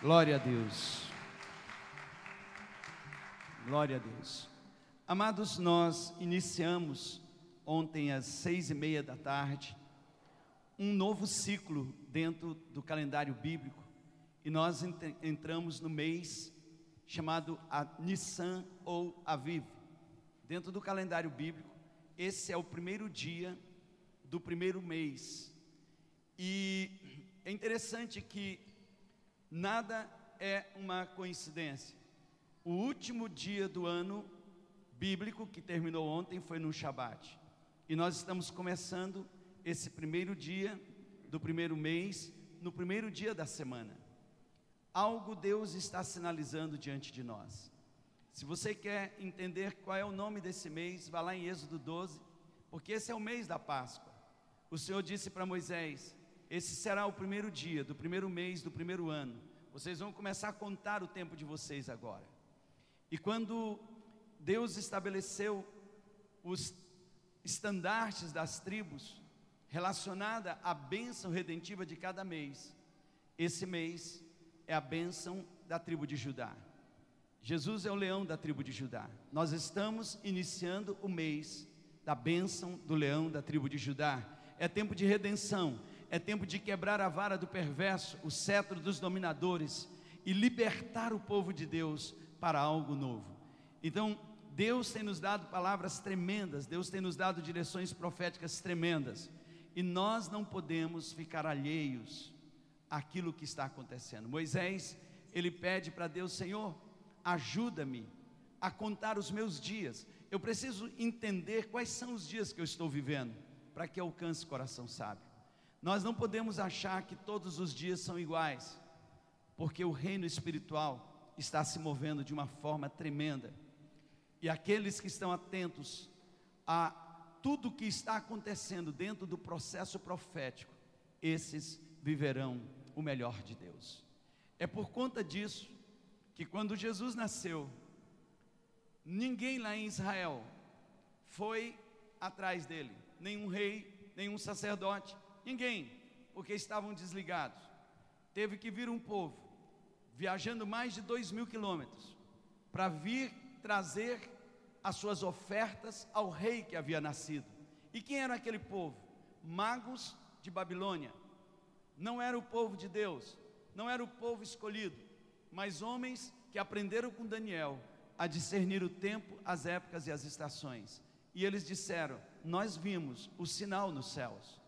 Glória a Deus. Glória a Deus. Amados, nós iniciamos ontem às seis e meia da tarde um novo ciclo dentro do calendário bíblico e nós entramos no mês chamado a Nissan ou Aviv. Dentro do calendário bíblico, esse é o primeiro dia do primeiro mês. E é interessante que nada é uma coincidência. O último dia do ano bíblico que terminou ontem foi no Shabat. E nós estamos começando esse primeiro dia do primeiro mês, no primeiro dia da semana. Algo Deus está sinalizando diante de nós. Se você quer entender qual é o nome desse mês, vá lá em Êxodo 12, porque esse é o mês da Páscoa. O Senhor disse para Moisés: esse será o primeiro dia do primeiro mês do primeiro ano. Vocês vão começar a contar o tempo de vocês agora. E quando Deus estabeleceu os estandartes das tribos relacionada à bênção redentiva de cada mês, esse mês é a bênção da tribo de Judá. Jesus é o leão da tribo de Judá. Nós estamos iniciando o mês da bênção do leão da tribo de Judá. É tempo de redenção, é tempo de quebrar a vara do perverso, o cetro dos dominadores e libertar o povo de Deus para algo novo. Então, Deus tem nos dado palavras tremendas, Deus tem nos dado direções proféticas tremendas, e nós não podemos ficar alheios àquilo que está acontecendo. Moisés, ele pede para Deus: Senhor, ajuda-me a contar os meus dias. Eu preciso entender quais são os dias que eu estou vivendo, para que alcance o coração sábio. Nós não podemos achar que todos os dias são iguais, porque o reino espiritual está se movendo de uma forma tremenda. E aqueles que estão atentos a tudo que está acontecendo dentro do processo profético, esses viverão o melhor de Deus. É por conta disso que quando Jesus nasceu, ninguém lá em Israel foi atrás dele, nenhum rei, nenhum sacerdote, Ninguém, porque estavam desligados. Teve que vir um povo, viajando mais de dois mil quilômetros, para vir trazer as suas ofertas ao rei que havia nascido. E quem era aquele povo? Magos de Babilônia. Não era o povo de Deus, não era o povo escolhido, mas homens que aprenderam com Daniel a discernir o tempo, as épocas e as estações. E eles disseram: Nós vimos o sinal nos céus.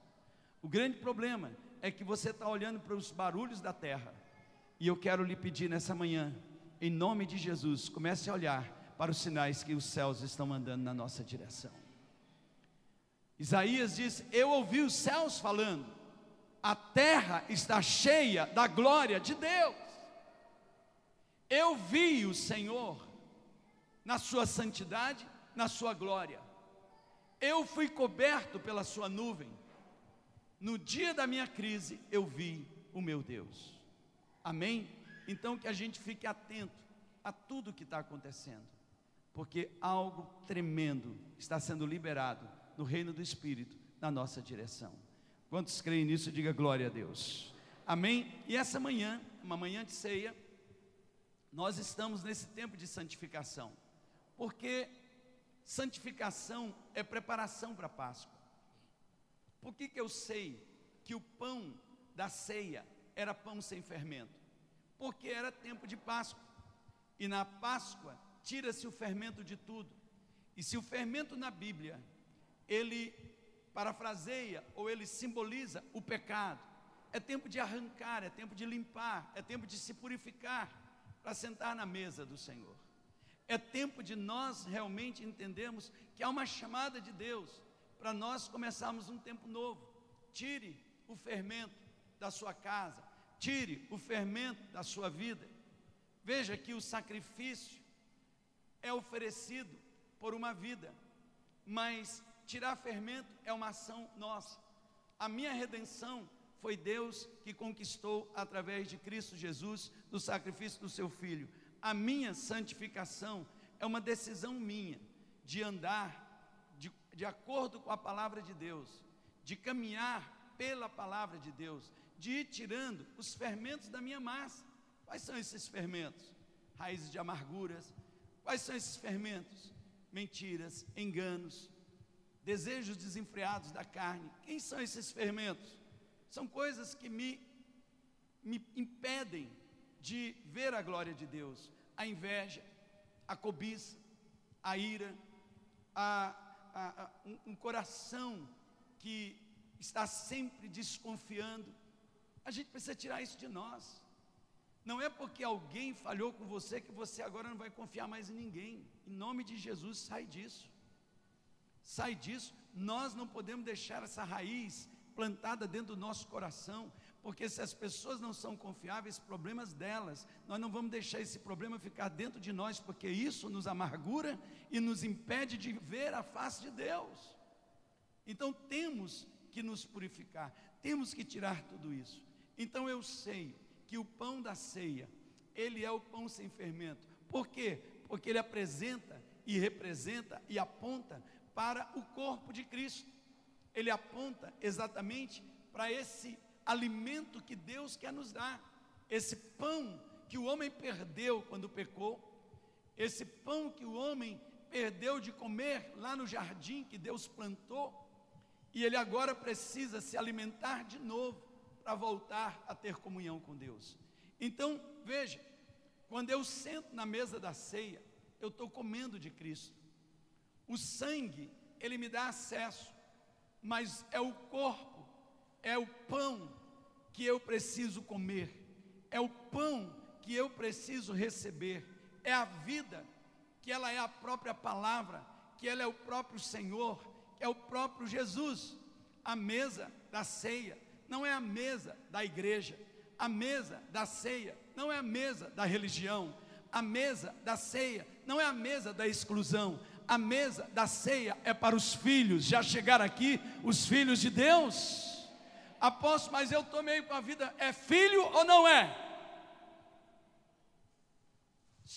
O grande problema é que você está olhando para os barulhos da terra. E eu quero lhe pedir nessa manhã, em nome de Jesus, comece a olhar para os sinais que os céus estão mandando na nossa direção. Isaías diz: Eu ouvi os céus falando, a terra está cheia da glória de Deus. Eu vi o Senhor na sua santidade, na sua glória. Eu fui coberto pela sua nuvem no dia da minha crise, eu vi o meu Deus. Amém? Então que a gente fique atento a tudo que está acontecendo, porque algo tremendo está sendo liberado no reino do Espírito, na nossa direção. Quantos creem nisso, diga glória a Deus. Amém? E essa manhã, uma manhã de ceia, nós estamos nesse tempo de santificação, porque santificação é preparação para a Páscoa. Por que, que eu sei que o pão da ceia era pão sem fermento? Porque era tempo de Páscoa. E na Páscoa tira-se o fermento de tudo. E se o fermento na Bíblia, ele parafraseia ou ele simboliza o pecado, é tempo de arrancar, é tempo de limpar, é tempo de se purificar para sentar na mesa do Senhor. É tempo de nós realmente entendermos que há uma chamada de Deus para nós começarmos um tempo novo. Tire o fermento da sua casa, tire o fermento da sua vida. Veja que o sacrifício é oferecido por uma vida, mas tirar fermento é uma ação nossa. A minha redenção foi Deus que conquistou através de Cristo Jesus, do sacrifício do seu filho. A minha santificação é uma decisão minha de andar de acordo com a palavra de Deus, de caminhar pela palavra de Deus, de ir tirando os fermentos da minha massa. Quais são esses fermentos? Raízes de amarguras. Quais são esses fermentos? Mentiras, enganos, desejos desenfreados da carne. Quem são esses fermentos? São coisas que me, me impedem de ver a glória de Deus. A inveja, a cobiça, a ira, a, a, um, um coração que está sempre desconfiando. A gente precisa tirar isso de nós. Não é porque alguém falhou com você que você agora não vai confiar mais em ninguém. Em nome de Jesus, sai disso. Sai disso. Nós não podemos deixar essa raiz plantada dentro do nosso coração, porque se as pessoas não são confiáveis, problemas delas, nós não vamos deixar esse problema ficar dentro de nós, porque isso nos amargura e nos impede de ver a face de Deus. Então temos que nos purificar, temos que tirar tudo isso. Então eu sei que o pão da ceia, ele é o pão sem fermento. Por quê? Porque ele apresenta e representa e aponta para o corpo de Cristo. Ele aponta exatamente para esse alimento que Deus quer nos dar, esse pão que o homem perdeu quando pecou, esse pão que o homem perdeu de comer lá no jardim que Deus plantou, e ele agora precisa se alimentar de novo para voltar a ter comunhão com Deus. Então, veja, quando eu sento na mesa da ceia, eu estou comendo de Cristo. O sangue, ele me dá acesso, mas é o corpo, é o pão que eu preciso comer, é o pão que eu preciso receber, é a vida, que ela é a própria palavra, que ela é o próprio Senhor, é o próprio Jesus. A mesa da ceia não é a mesa da igreja, a mesa da ceia não é a mesa da religião, a mesa da ceia não é a mesa da exclusão, a mesa da ceia é para os filhos, já chegaram aqui os filhos de Deus. Apóstolo, mas eu tomei com a vida, é filho ou não é?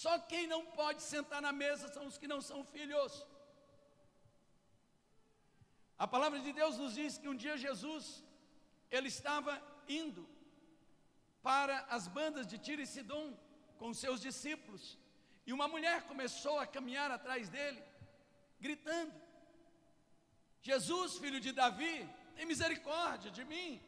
Só quem não pode sentar na mesa são os que não são filhos. A palavra de Deus nos diz que um dia Jesus, ele estava indo para as bandas de Tiro e Sidom com seus discípulos, e uma mulher começou a caminhar atrás dele, gritando: Jesus, filho de Davi, tem misericórdia de mim.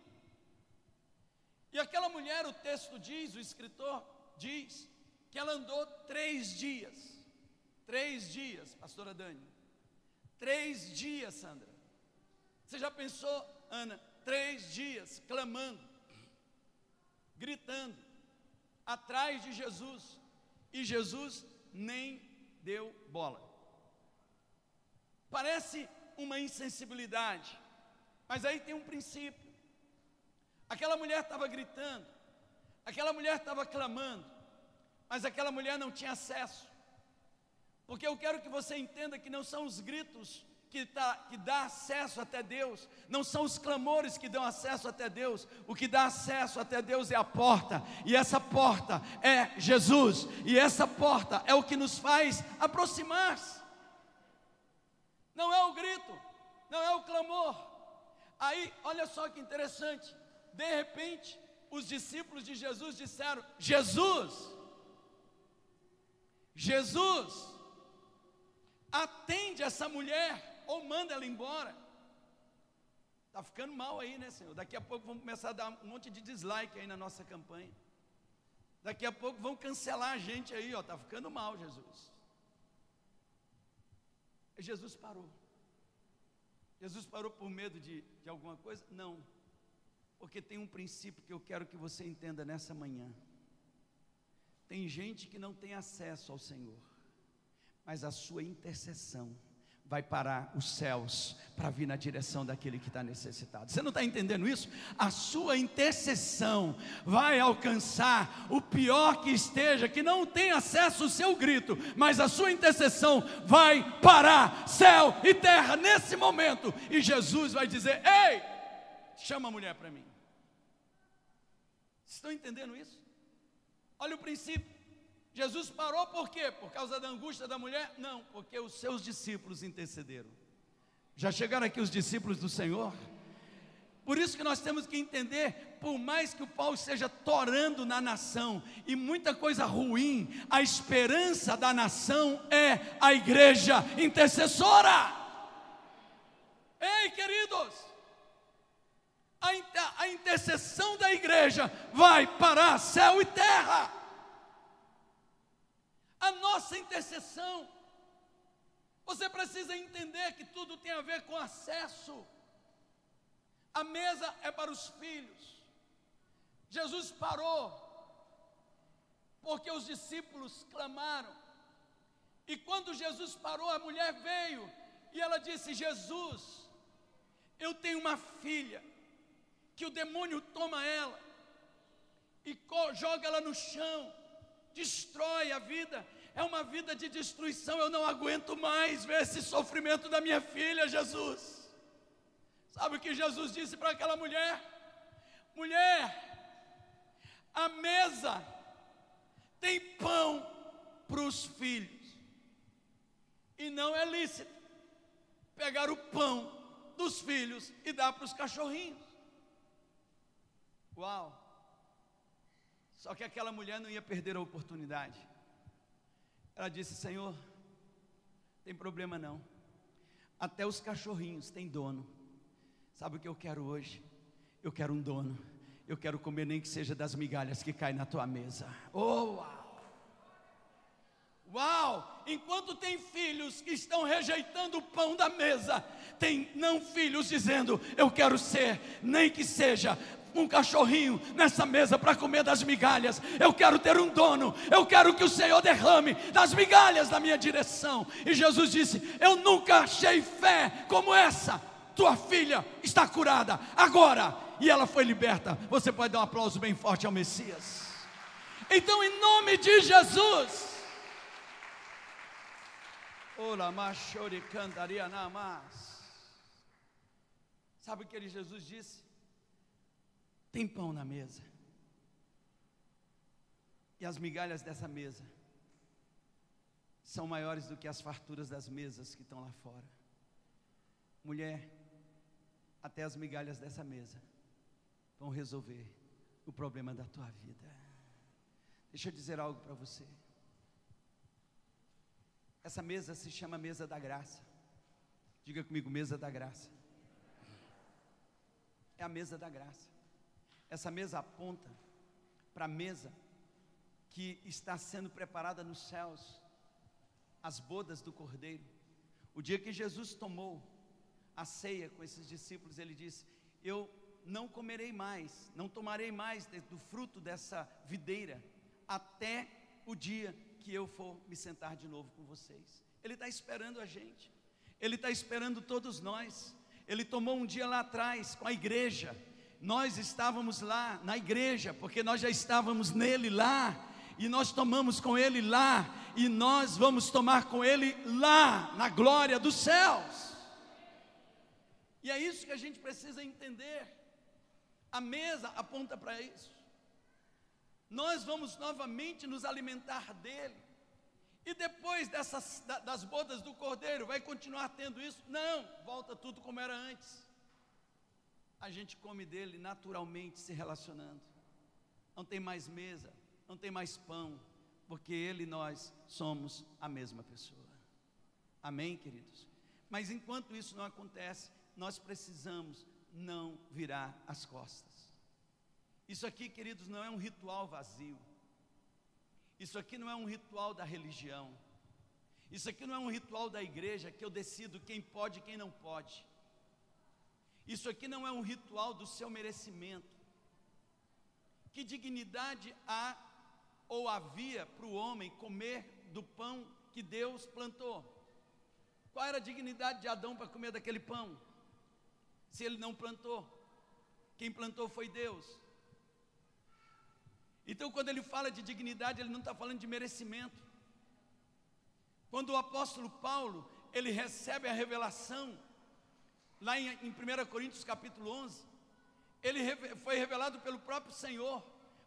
E aquela mulher, o texto diz, o escritor diz, que ela andou três dias. Três dias, pastora Dani. Três dias, Sandra. Você já pensou, Ana, três dias clamando, gritando, atrás de Jesus, e Jesus nem deu bola. Parece uma insensibilidade, mas aí tem um princípio. Aquela mulher estava gritando, aquela mulher estava clamando, mas aquela mulher não tinha acesso. Porque eu quero que você entenda que não são os gritos que, tá, que dá acesso até Deus, não são os clamores que dão acesso até Deus, o que dá acesso até Deus é a porta, e essa porta é Jesus, e essa porta é o que nos faz aproximar-se. Não é o grito, não é o clamor, Aí, olha só que interessante. De repente, os discípulos de Jesus disseram: Jesus, Jesus, atende essa mulher ou manda ela embora. Está ficando mal aí, né, Senhor? Daqui a pouco vamos começar a dar um monte de dislike aí na nossa campanha. Daqui a pouco vão cancelar a gente aí, ó. Está ficando mal, Jesus. E Jesus parou. Jesus parou por medo de, de alguma coisa? Não. Porque tem um princípio que eu quero que você entenda nessa manhã. Tem gente que não tem acesso ao Senhor, mas a sua intercessão vai parar os céus para vir na direção daquele que está necessitado. Você não está entendendo isso? A sua intercessão vai alcançar o pior que esteja, que não tem acesso ao seu grito, mas a sua intercessão vai parar céu e terra nesse momento, e Jesus vai dizer: Ei, chama a mulher para mim. Estão entendendo isso? Olha o princípio. Jesus parou por quê? Por causa da angústia da mulher? Não, porque os seus discípulos intercederam. Já chegaram aqui os discípulos do Senhor? Por isso que nós temos que entender por mais que o pau esteja torando na nação e muita coisa ruim, a esperança da nação é a igreja intercessora. Ei, queridos, a, a intercessão da igreja vai parar céu e terra. A nossa intercessão, você precisa entender que tudo tem a ver com acesso. A mesa é para os filhos. Jesus parou, porque os discípulos clamaram. E quando Jesus parou, a mulher veio e ela disse: Jesus, eu tenho uma filha, que o demônio toma ela e joga ela no chão, destrói a vida, é uma vida de destruição. Eu não aguento mais ver esse sofrimento da minha filha, Jesus. Sabe o que Jesus disse para aquela mulher? Mulher, a mesa tem pão para os filhos. E não é lícito pegar o pão dos filhos e dar para os cachorrinhos. Uau! Só que aquela mulher não ia perder a oportunidade. Ela disse: Senhor, tem problema não. Até os cachorrinhos têm dono. Sabe o que eu quero hoje? Eu quero um dono eu quero comer nem que seja das migalhas que caem na tua mesa. Oh, uau! Uau! Enquanto tem filhos que estão rejeitando o pão da mesa, tem não filhos dizendo: Eu quero ser, nem que seja um cachorrinho nessa mesa para comer das migalhas. Eu quero ter um dono. Eu quero que o Senhor derrame das migalhas na minha direção. E Jesus disse: Eu nunca achei fé como essa. Tua filha está curada agora e ela foi liberta. Você pode dar um aplauso bem forte ao Messias. Então, em nome de Jesus. Sabe o que ele, Jesus disse? Tem pão na mesa. E as migalhas dessa mesa são maiores do que as farturas das mesas que estão lá fora. Mulher, até as migalhas dessa mesa vão resolver o problema da tua vida. Deixa eu dizer algo para você. Essa mesa se chama mesa da graça. Diga comigo, mesa da graça. É a mesa da graça. Essa mesa aponta para a mesa que está sendo preparada nos céus, as bodas do Cordeiro. O dia que Jesus tomou a ceia com esses discípulos, ele disse: Eu não comerei mais, não tomarei mais do fruto dessa videira, até o dia que eu for me sentar de novo com vocês. Ele está esperando a gente, Ele está esperando todos nós. Ele tomou um dia lá atrás com a igreja, nós estávamos lá na igreja, porque nós já estávamos nele lá, e nós tomamos com ele lá, e nós vamos tomar com ele lá, na glória dos céus. E é isso que a gente precisa entender. A mesa aponta para isso. Nós vamos novamente nos alimentar dele. E depois dessas das bodas do cordeiro, vai continuar tendo isso? Não, volta tudo como era antes. A gente come dele naturalmente se relacionando. Não tem mais mesa, não tem mais pão, porque ele e nós somos a mesma pessoa. Amém, queridos? Mas enquanto isso não acontece, nós precisamos não virar as costas. Isso aqui, queridos, não é um ritual vazio. Isso aqui não é um ritual da religião. Isso aqui não é um ritual da igreja que eu decido quem pode e quem não pode. Isso aqui não é um ritual do seu merecimento. Que dignidade há ou havia para o homem comer do pão que Deus plantou? Qual era a dignidade de Adão para comer daquele pão? se ele não plantou? Quem plantou foi Deus. Então, quando ele fala de dignidade, ele não está falando de merecimento. Quando o apóstolo Paulo, ele recebe a revelação, lá em, em 1 Coríntios capítulo 11, ele foi revelado pelo próprio Senhor,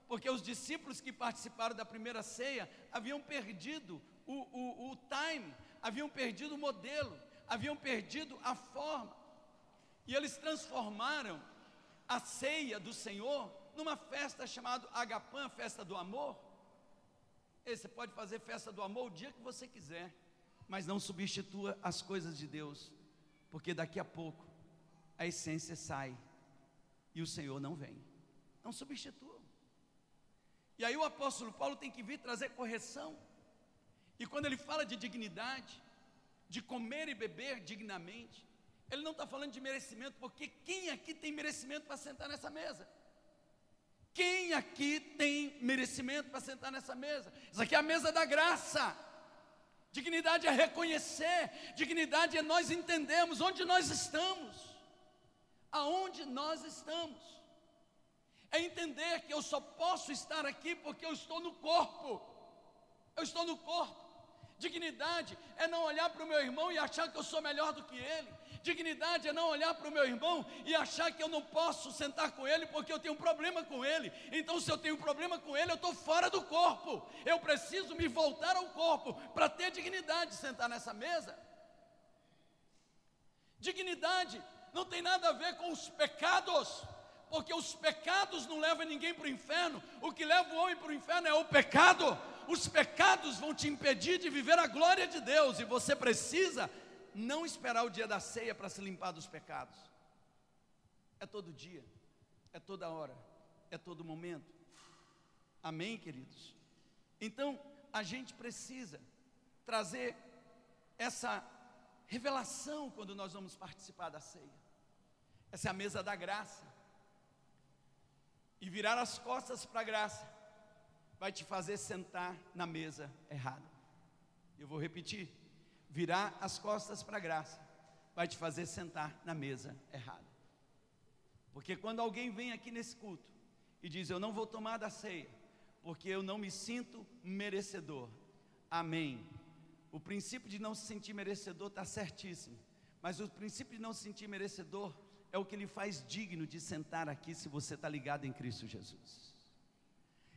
porque os discípulos que participaram da primeira ceia haviam perdido o, o, o time, haviam perdido o modelo, haviam perdido a forma. E eles transformaram a ceia do Senhor numa festa chamada Agapã, festa do amor. E você pode fazer festa do amor o dia que você quiser, mas não substitua as coisas de Deus, porque daqui a pouco a essência sai e o Senhor não vem. Não substitua. E aí o apóstolo Paulo tem que vir trazer correção. E quando ele fala de dignidade, de comer e beber dignamente, ele não está falando de merecimento, porque quem aqui tem merecimento para sentar nessa mesa? Quem aqui tem merecimento para sentar nessa mesa? Isso aqui é a mesa da graça. Dignidade é reconhecer, dignidade é nós entendemos onde nós estamos, aonde nós estamos. É entender que eu só posso estar aqui porque eu estou no corpo. Eu estou no corpo. Dignidade é não olhar para o meu irmão e achar que eu sou melhor do que ele. Dignidade é não olhar para o meu irmão e achar que eu não posso sentar com ele porque eu tenho um problema com ele. Então, se eu tenho um problema com ele, eu estou fora do corpo. Eu preciso me voltar ao corpo para ter dignidade de sentar nessa mesa. Dignidade não tem nada a ver com os pecados, porque os pecados não levam ninguém para o inferno. O que leva o homem para o inferno é o pecado os pecados vão te impedir de viver a glória de Deus, e você precisa não esperar o dia da ceia para se limpar dos pecados. É todo dia, é toda hora, é todo momento. Amém, queridos? Então, a gente precisa trazer essa revelação quando nós vamos participar da ceia. Essa é a mesa da graça. E virar as costas para a graça vai te fazer sentar na mesa errada. Eu vou repetir: virar as costas para a graça vai te fazer sentar na mesa errada. Porque quando alguém vem aqui nesse culto e diz: Eu não vou tomar da ceia, porque eu não me sinto merecedor. Amém. O princípio de não se sentir merecedor está certíssimo, mas o princípio de não se sentir merecedor é o que lhe faz digno de sentar aqui se você está ligado em Cristo Jesus.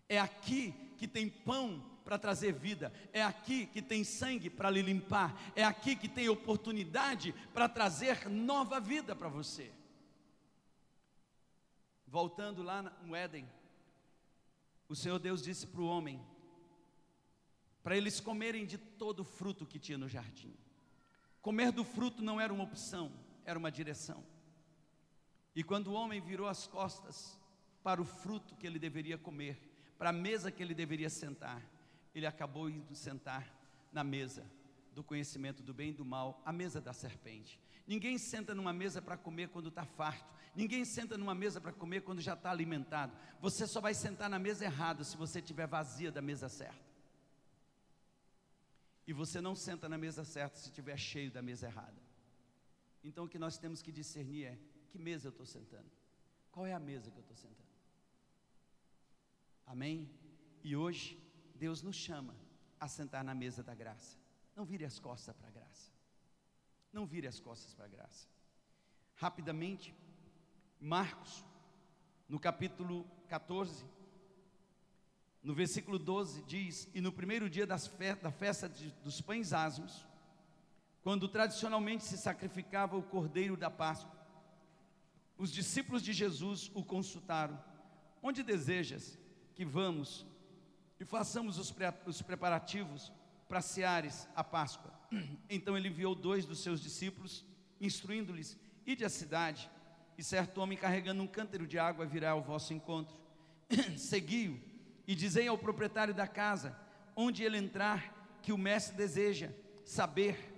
É aqui que tem pão para trazer vida, é aqui que tem sangue para lhe limpar, é aqui que tem oportunidade para trazer nova vida para você. Voltando lá no Éden, o Senhor Deus disse para o homem, para eles comerem de todo o fruto que tinha no jardim. Comer do fruto não era uma opção, era uma direção. E quando o homem virou as costas para o fruto que ele deveria comer, para a mesa que ele deveria sentar, ele acabou indo sentar na mesa do conhecimento do bem e do mal, a mesa da serpente. Ninguém senta numa mesa para comer quando está farto. Ninguém senta numa mesa para comer quando já está alimentado. Você só vai sentar na mesa errada se você estiver vazia da mesa certa. E você não senta na mesa certa se estiver cheio da mesa errada. Então o que nós temos que discernir é: que mesa eu estou sentando? Qual é a mesa que eu estou sentando? Amém? E hoje, Deus nos chama a sentar na mesa da graça. Não vire as costas para a graça. Não vire as costas para a graça. Rapidamente, Marcos, no capítulo 14, no versículo 12, diz: E no primeiro dia fe da festa de, dos pães asmos, quando tradicionalmente se sacrificava o cordeiro da Páscoa, os discípulos de Jesus o consultaram: Onde desejas que vamos e façamos os, pre os preparativos para seares a Páscoa. Então ele enviou dois dos seus discípulos, instruindo-lhes: Ide à cidade, e certo homem carregando um cântaro de água virá ao vosso encontro. Segui-o e dizei ao proprietário da casa, onde ele entrar, que o mestre deseja saber,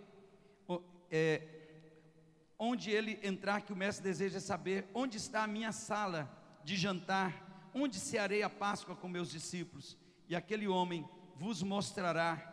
é, onde ele entrar, que o mestre deseja saber, onde está a minha sala de jantar onde cearei a Páscoa com meus discípulos? E aquele homem vos mostrará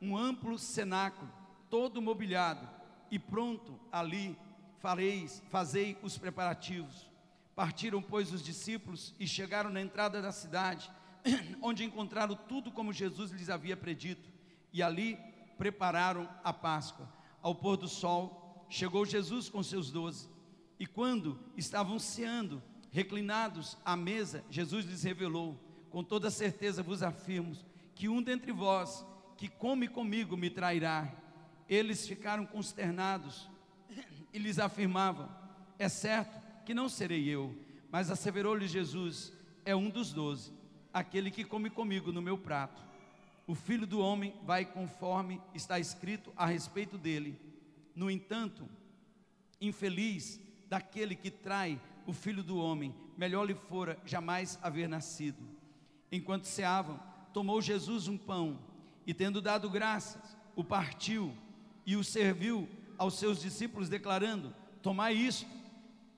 um amplo cenáculo, todo mobiliado, e pronto ali fareis, fazei os preparativos. Partiram, pois, os discípulos e chegaram na entrada da cidade, onde encontraram tudo como Jesus lhes havia predito, e ali prepararam a Páscoa. Ao pôr do sol, chegou Jesus com seus doze, e quando estavam ceando, reclinados à mesa, Jesus lhes revelou: Com toda certeza vos afirmo que um dentre vós que come comigo me trairá. Eles ficaram consternados e lhes afirmavam: É certo que não serei eu. Mas asseverou-lhe Jesus: é um dos doze, aquele que come comigo no meu prato. O filho do homem vai conforme está escrito a respeito dele. No entanto, infeliz daquele que trai o filho do homem, melhor lhe fora jamais haver nascido. Enquanto ceavam, tomou Jesus um pão e, tendo dado graças, o partiu e o serviu aos seus discípulos, declarando: Tomai isto,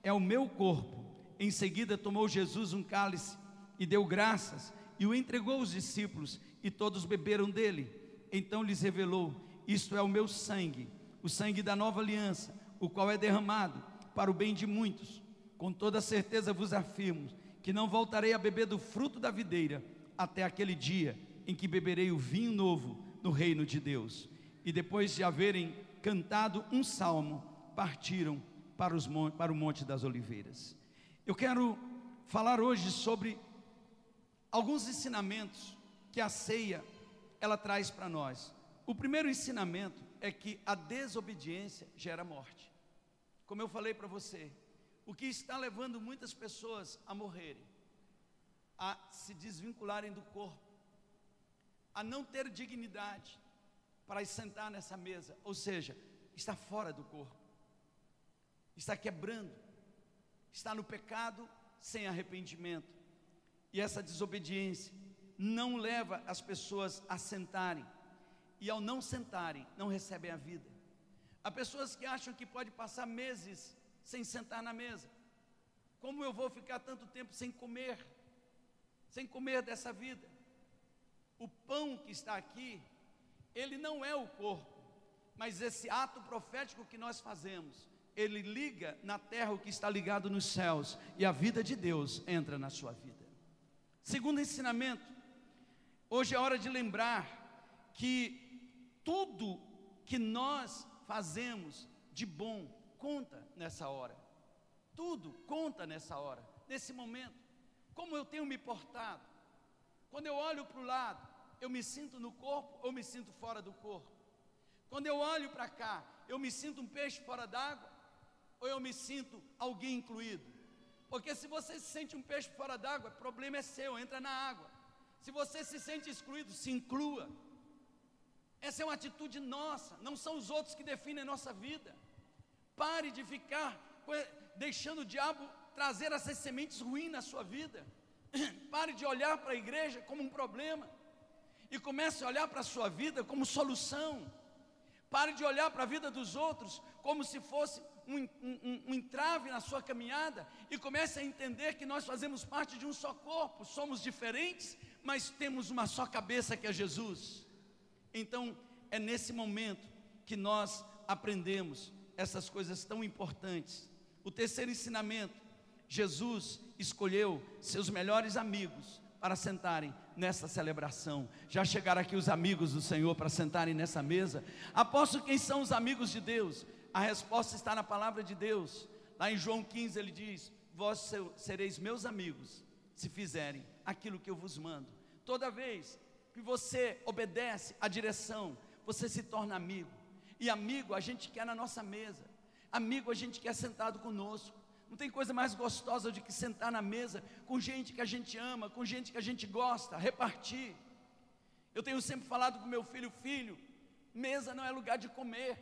é o meu corpo. Em seguida, tomou Jesus um cálice e deu graças e o entregou aos discípulos, e todos beberam dele. Então lhes revelou: Isto é o meu sangue, o sangue da nova aliança, o qual é derramado para o bem de muitos. Com toda certeza vos afirmo que não voltarei a beber do fruto da videira até aquele dia em que beberei o vinho novo no reino de Deus. E depois de haverem cantado um salmo, partiram para, os, para o Monte das Oliveiras. Eu quero falar hoje sobre alguns ensinamentos que a ceia ela traz para nós. O primeiro ensinamento é que a desobediência gera morte. Como eu falei para você, o que está levando muitas pessoas a morrerem, a se desvincularem do corpo, a não ter dignidade para sentar nessa mesa, ou seja, está fora do corpo, está quebrando, está no pecado sem arrependimento, e essa desobediência não leva as pessoas a sentarem, e ao não sentarem, não recebem a vida. Há pessoas que acham que pode passar meses sem sentar na mesa. Como eu vou ficar tanto tempo sem comer? Sem comer dessa vida? O pão que está aqui, ele não é o corpo, mas esse ato profético que nós fazemos, ele liga na terra o que está ligado nos céus, e a vida de Deus entra na sua vida. Segundo ensinamento, hoje é hora de lembrar que tudo que nós fazemos de bom conta nessa hora. Tudo conta nessa hora, nesse momento. Como eu tenho me portado. Quando eu olho para o lado, eu me sinto no corpo ou me sinto fora do corpo. Quando eu olho para cá, eu me sinto um peixe fora d'água ou eu me sinto alguém incluído. Porque se você se sente um peixe fora d'água, o problema é seu, entra na água. Se você se sente excluído, se inclua. Essa é uma atitude nossa, não são os outros que definem a nossa vida. Pare de ficar deixando o diabo trazer essas sementes ruins na sua vida. Pare de olhar para a igreja como um problema e comece a olhar para a sua vida como solução. Pare de olhar para a vida dos outros como se fosse um, um, um, entrave na sua caminhada e comece a entender que nós fazemos parte de um só corpo, somos diferentes, mas temos uma só cabeça que é Jesus. Então, é nesse momento que nós aprendemos essas coisas tão importantes. O terceiro ensinamento: Jesus escolheu seus melhores amigos para sentarem nessa celebração. Já chegaram aqui os amigos do Senhor para sentarem nessa mesa? Aposto quem são os amigos de Deus? A resposta está na palavra de Deus. Lá em João 15 ele diz: Vós sereis meus amigos se fizerem aquilo que eu vos mando. Toda vez que você obedece à direção, você se torna amigo. E amigo a gente quer na nossa mesa. Amigo a gente quer sentado conosco. Não tem coisa mais gostosa do que sentar na mesa com gente que a gente ama, com gente que a gente gosta, repartir. Eu tenho sempre falado com meu filho, filho, mesa não é lugar de comer.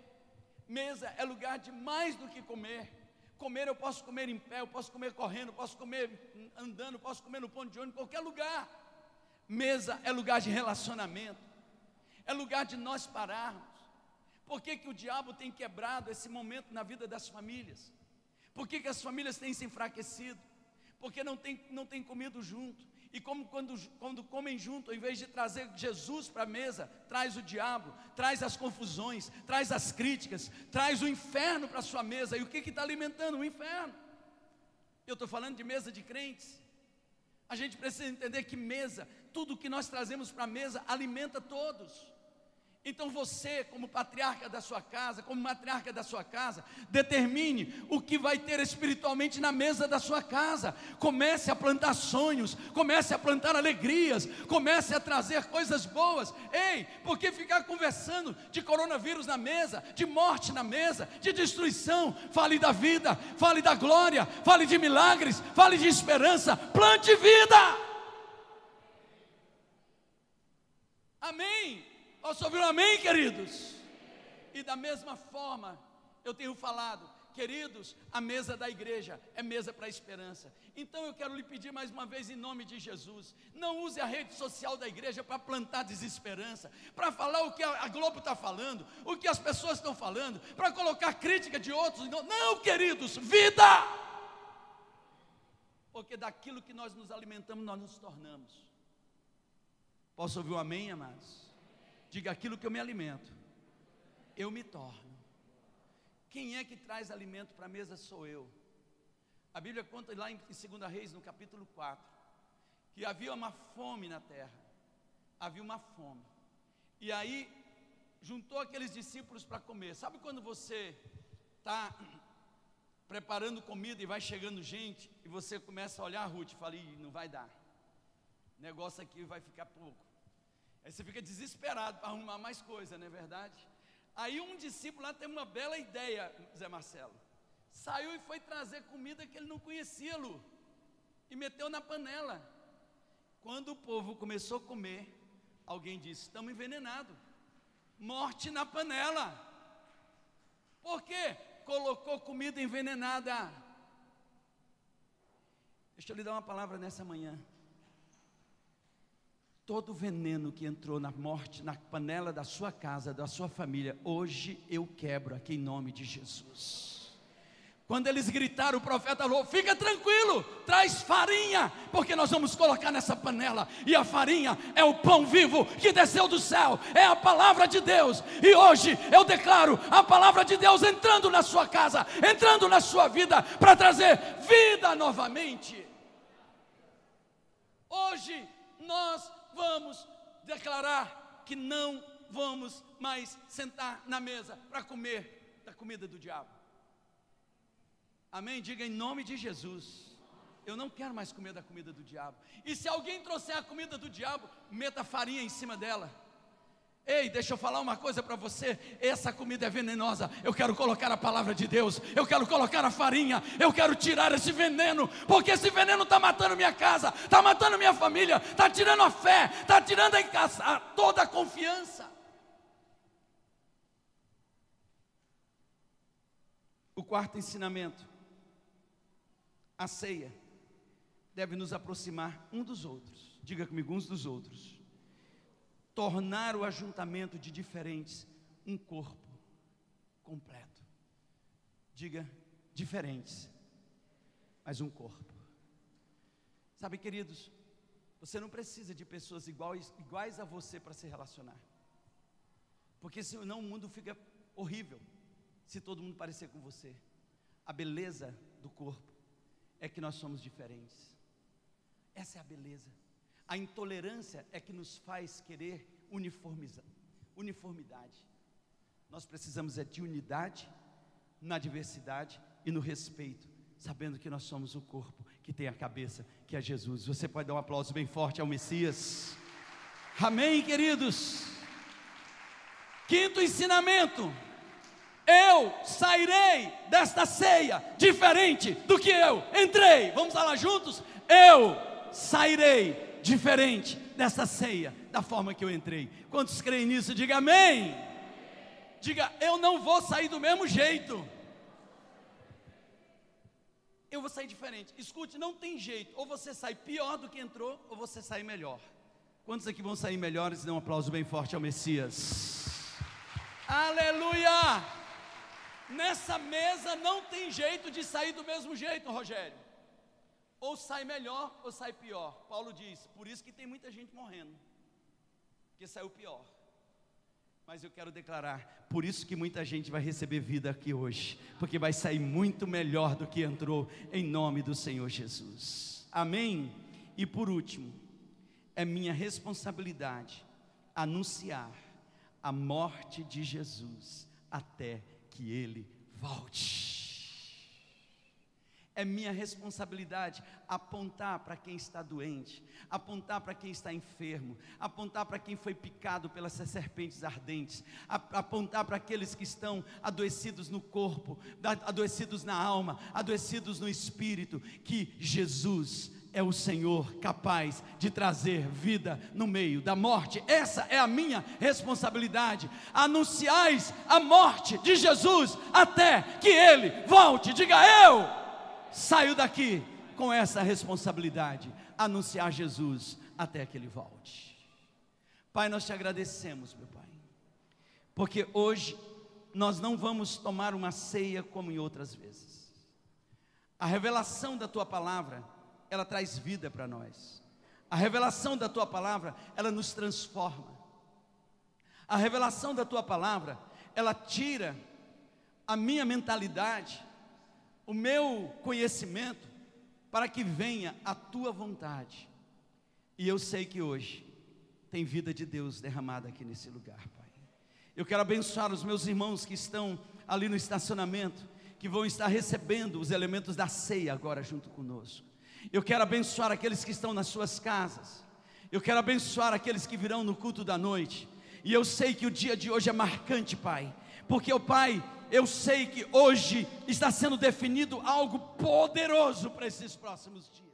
Mesa é lugar de mais do que comer. Comer eu posso comer em pé, eu posso comer correndo, posso comer andando, posso comer no ponto de ônibus, qualquer lugar. Mesa é lugar de relacionamento, é lugar de nós pararmos. Por que, que o diabo tem quebrado esse momento na vida das famílias? Por que, que as famílias têm se enfraquecido? Porque não tem, não tem comido junto. E como quando, quando comem junto, ao invés de trazer Jesus para a mesa, traz o diabo, traz as confusões, traz as críticas, traz o inferno para a sua mesa. E o que está alimentando? O inferno. Eu estou falando de mesa de crentes. A gente precisa entender que mesa, tudo que nós trazemos para a mesa alimenta todos. Então você, como patriarca da sua casa, como matriarca da sua casa, determine o que vai ter espiritualmente na mesa da sua casa. Comece a plantar sonhos, comece a plantar alegrias, comece a trazer coisas boas. Ei, por que ficar conversando de coronavírus na mesa, de morte na mesa, de destruição? Fale da vida, fale da glória, fale de milagres, fale de esperança. Plante vida. Amém. Posso ouvir um amém, queridos? E da mesma forma, eu tenho falado, queridos, a mesa da igreja é mesa para a esperança. Então eu quero lhe pedir mais uma vez, em nome de Jesus, não use a rede social da igreja para plantar desesperança, para falar o que a Globo está falando, o que as pessoas estão falando, para colocar crítica de outros. Não, não, queridos, vida! Porque daquilo que nós nos alimentamos, nós nos tornamos. Posso ouvir um amém, amados? Diga aquilo que eu me alimento, eu me torno. Quem é que traz alimento para a mesa sou eu. A Bíblia conta lá em 2 Reis, no capítulo 4, que havia uma fome na terra. Havia uma fome. E aí juntou aqueles discípulos para comer. Sabe quando você está preparando comida e vai chegando gente e você começa a olhar Ruth e fala, não vai dar. O negócio aqui vai ficar pouco. Aí você fica desesperado para arrumar mais coisa, não é verdade? Aí um discípulo lá teve uma bela ideia, Zé Marcelo. Saiu e foi trazer comida que ele não conhecia, Lu. E meteu na panela. Quando o povo começou a comer, alguém disse: Estamos envenenados. Morte na panela. Por quê? Colocou comida envenenada. Deixa eu lhe dar uma palavra nessa manhã todo o veneno que entrou na morte, na panela da sua casa, da sua família, hoje eu quebro aqui em nome de Jesus. Quando eles gritaram, o profeta falou: Fica tranquilo, traz farinha, porque nós vamos colocar nessa panela. E a farinha é o pão vivo que desceu do céu, é a palavra de Deus. E hoje eu declaro a palavra de Deus entrando na sua casa, entrando na sua vida, para trazer vida novamente. Hoje nós vamos declarar que não vamos mais sentar na mesa para comer da comida do diabo. Amém? Diga em nome de Jesus. Eu não quero mais comer da comida do diabo. E se alguém trouxer a comida do diabo, meta farinha em cima dela. Ei, deixa eu falar uma coisa para você. Essa comida é venenosa. Eu quero colocar a palavra de Deus. Eu quero colocar a farinha. Eu quero tirar esse veneno. Porque esse veneno está matando minha casa, está matando minha família, está tirando a fé, está tirando a, toda a confiança. O quarto ensinamento: a ceia deve nos aproximar um dos outros. Diga comigo, uns dos outros tornar o ajuntamento de diferentes um corpo completo. Diga, diferentes, mas um corpo. Sabe, queridos, você não precisa de pessoas iguais, iguais a você para se relacionar. Porque senão o mundo fica horrível se todo mundo parecer com você. A beleza do corpo é que nós somos diferentes. Essa é a beleza. A intolerância é que nos faz querer uniformizar, uniformidade. Nós precisamos é de unidade na diversidade e no respeito, sabendo que nós somos o corpo que tem a cabeça, que é Jesus. Você pode dar um aplauso bem forte ao Messias. Amém, queridos. Quinto ensinamento: eu sairei desta ceia diferente do que eu entrei. Vamos lá juntos? Eu sairei diferente dessa ceia, da forma que eu entrei. Quantos creem nisso? Diga amém. Diga, eu não vou sair do mesmo jeito. Eu vou sair diferente. Escute, não tem jeito. Ou você sai pior do que entrou, ou você sai melhor. Quantos aqui vão sair melhores? Dê um aplauso bem forte ao Messias. Aleluia! Nessa mesa não tem jeito de sair do mesmo jeito, Rogério ou sai melhor ou sai pior. Paulo diz: por isso que tem muita gente morrendo, porque saiu pior. Mas eu quero declarar, por isso que muita gente vai receber vida aqui hoje, porque vai sair muito melhor do que entrou, em nome do Senhor Jesus. Amém? E por último, é minha responsabilidade anunciar a morte de Jesus até que ele volte. É minha responsabilidade apontar para quem está doente, apontar para quem está enfermo, apontar para quem foi picado pelas serpentes ardentes, apontar para aqueles que estão adoecidos no corpo, adoecidos na alma, adoecidos no espírito, que Jesus é o Senhor capaz de trazer vida no meio da morte. Essa é a minha responsabilidade. Anunciais a morte de Jesus até que ele volte. Diga eu saio daqui com essa responsabilidade, anunciar Jesus até que ele volte. Pai, nós te agradecemos, meu Pai, porque hoje nós não vamos tomar uma ceia como em outras vezes. A revelação da tua palavra, ela traz vida para nós. A revelação da tua palavra, ela nos transforma. A revelação da tua palavra, ela tira a minha mentalidade o meu conhecimento para que venha a tua vontade. E eu sei que hoje tem vida de Deus derramada aqui nesse lugar, Pai. Eu quero abençoar os meus irmãos que estão ali no estacionamento, que vão estar recebendo os elementos da ceia agora junto conosco. Eu quero abençoar aqueles que estão nas suas casas. Eu quero abençoar aqueles que virão no culto da noite. E eu sei que o dia de hoje é marcante, Pai, porque o Pai eu sei que hoje está sendo definido algo poderoso para esses próximos dias.